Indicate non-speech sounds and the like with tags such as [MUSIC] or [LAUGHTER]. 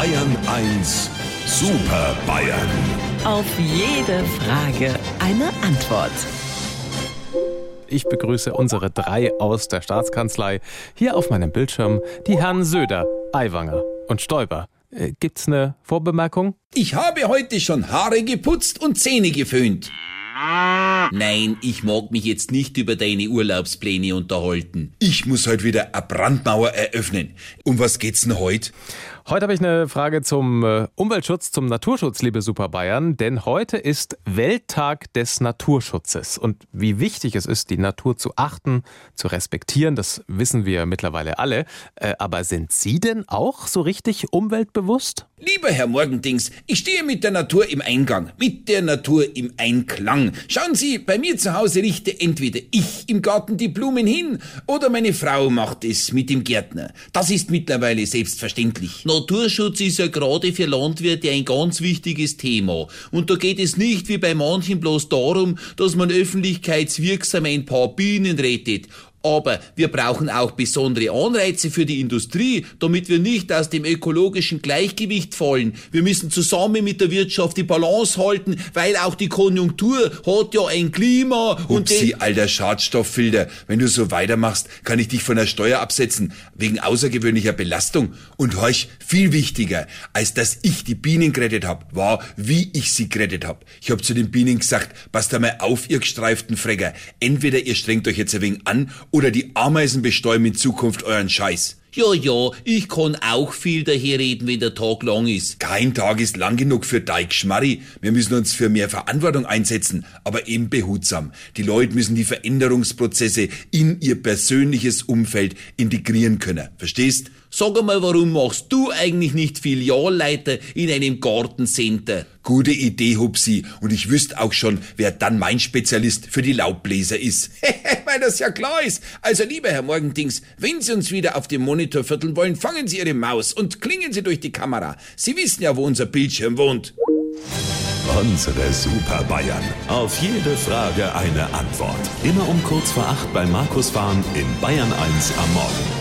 Bayern 1 Super Bayern. Auf jede Frage eine Antwort. Ich begrüße unsere drei aus der Staatskanzlei. Hier auf meinem Bildschirm die Herren Söder, Aiwanger und Stoiber. Äh, gibt's eine Vorbemerkung? Ich habe heute schon Haare geputzt und Zähne geföhnt. Nein, ich mag mich jetzt nicht über deine Urlaubspläne unterhalten. Ich muss heute wieder eine Brandmauer eröffnen. Um was geht's denn heute? Heute habe ich eine Frage zum äh, Umweltschutz, zum Naturschutz, liebe Super Bayern. Denn heute ist Welttag des Naturschutzes. Und wie wichtig es ist, die Natur zu achten, zu respektieren, das wissen wir mittlerweile alle. Äh, aber sind Sie denn auch so richtig umweltbewusst? Lieber Herr Morgendings, ich stehe mit der Natur im Eingang, mit der Natur im Einklang. Schauen Sie, bei mir zu Hause richte entweder ich im Garten die Blumen hin oder meine Frau macht es mit dem Gärtner. Das ist mittlerweile selbstverständlich. Naturschutz ist ja gerade für Landwirte ein ganz wichtiges Thema. Und da geht es nicht wie bei manchen bloß darum, dass man öffentlichkeitswirksam ein paar Bienen rettet aber wir brauchen auch besondere Anreize für die Industrie, damit wir nicht aus dem ökologischen Gleichgewicht fallen. Wir müssen zusammen mit der Wirtschaft die Balance halten, weil auch die Konjunktur hat ja ein Klima und Upsi, alter Schadstofffilter, wenn du so weitermachst, kann ich dich von der Steuer absetzen, wegen außergewöhnlicher Belastung. Und horch, viel wichtiger, als dass ich die Bienen gerettet hab, war, wie ich sie gerettet hab. Ich hab zu den Bienen gesagt, passt einmal auf, ihr gestreiften Frecker. Entweder ihr strengt euch jetzt ein wenig an oder die Ameisen bestäuben in Zukunft euren Scheiß. Ja, ja, ich kann auch viel daherreden, wenn der Tag lang ist. Kein Tag ist lang genug für Teig Schmarri. Wir müssen uns für mehr Verantwortung einsetzen, aber eben behutsam. Die Leute müssen die Veränderungsprozesse in ihr persönliches Umfeld integrieren können. Verstehst? Sag einmal, warum machst du eigentlich nicht Filialleiter in einem Gartencenter? Gute Idee, Hupsi. Und ich wüsste auch schon, wer dann mein Spezialist für die Laubbläser ist. [LAUGHS] Weil das ja klar ist. Also, lieber Herr Morgendings, wenn Sie uns wieder auf dem Monitor vierteln wollen, fangen Sie Ihre Maus und klingen Sie durch die Kamera. Sie wissen ja, wo unser Bildschirm wohnt. Unsere Super Bayern. Auf jede Frage eine Antwort. Immer um kurz vor acht bei Markus Fahren in Bayern 1 am Morgen.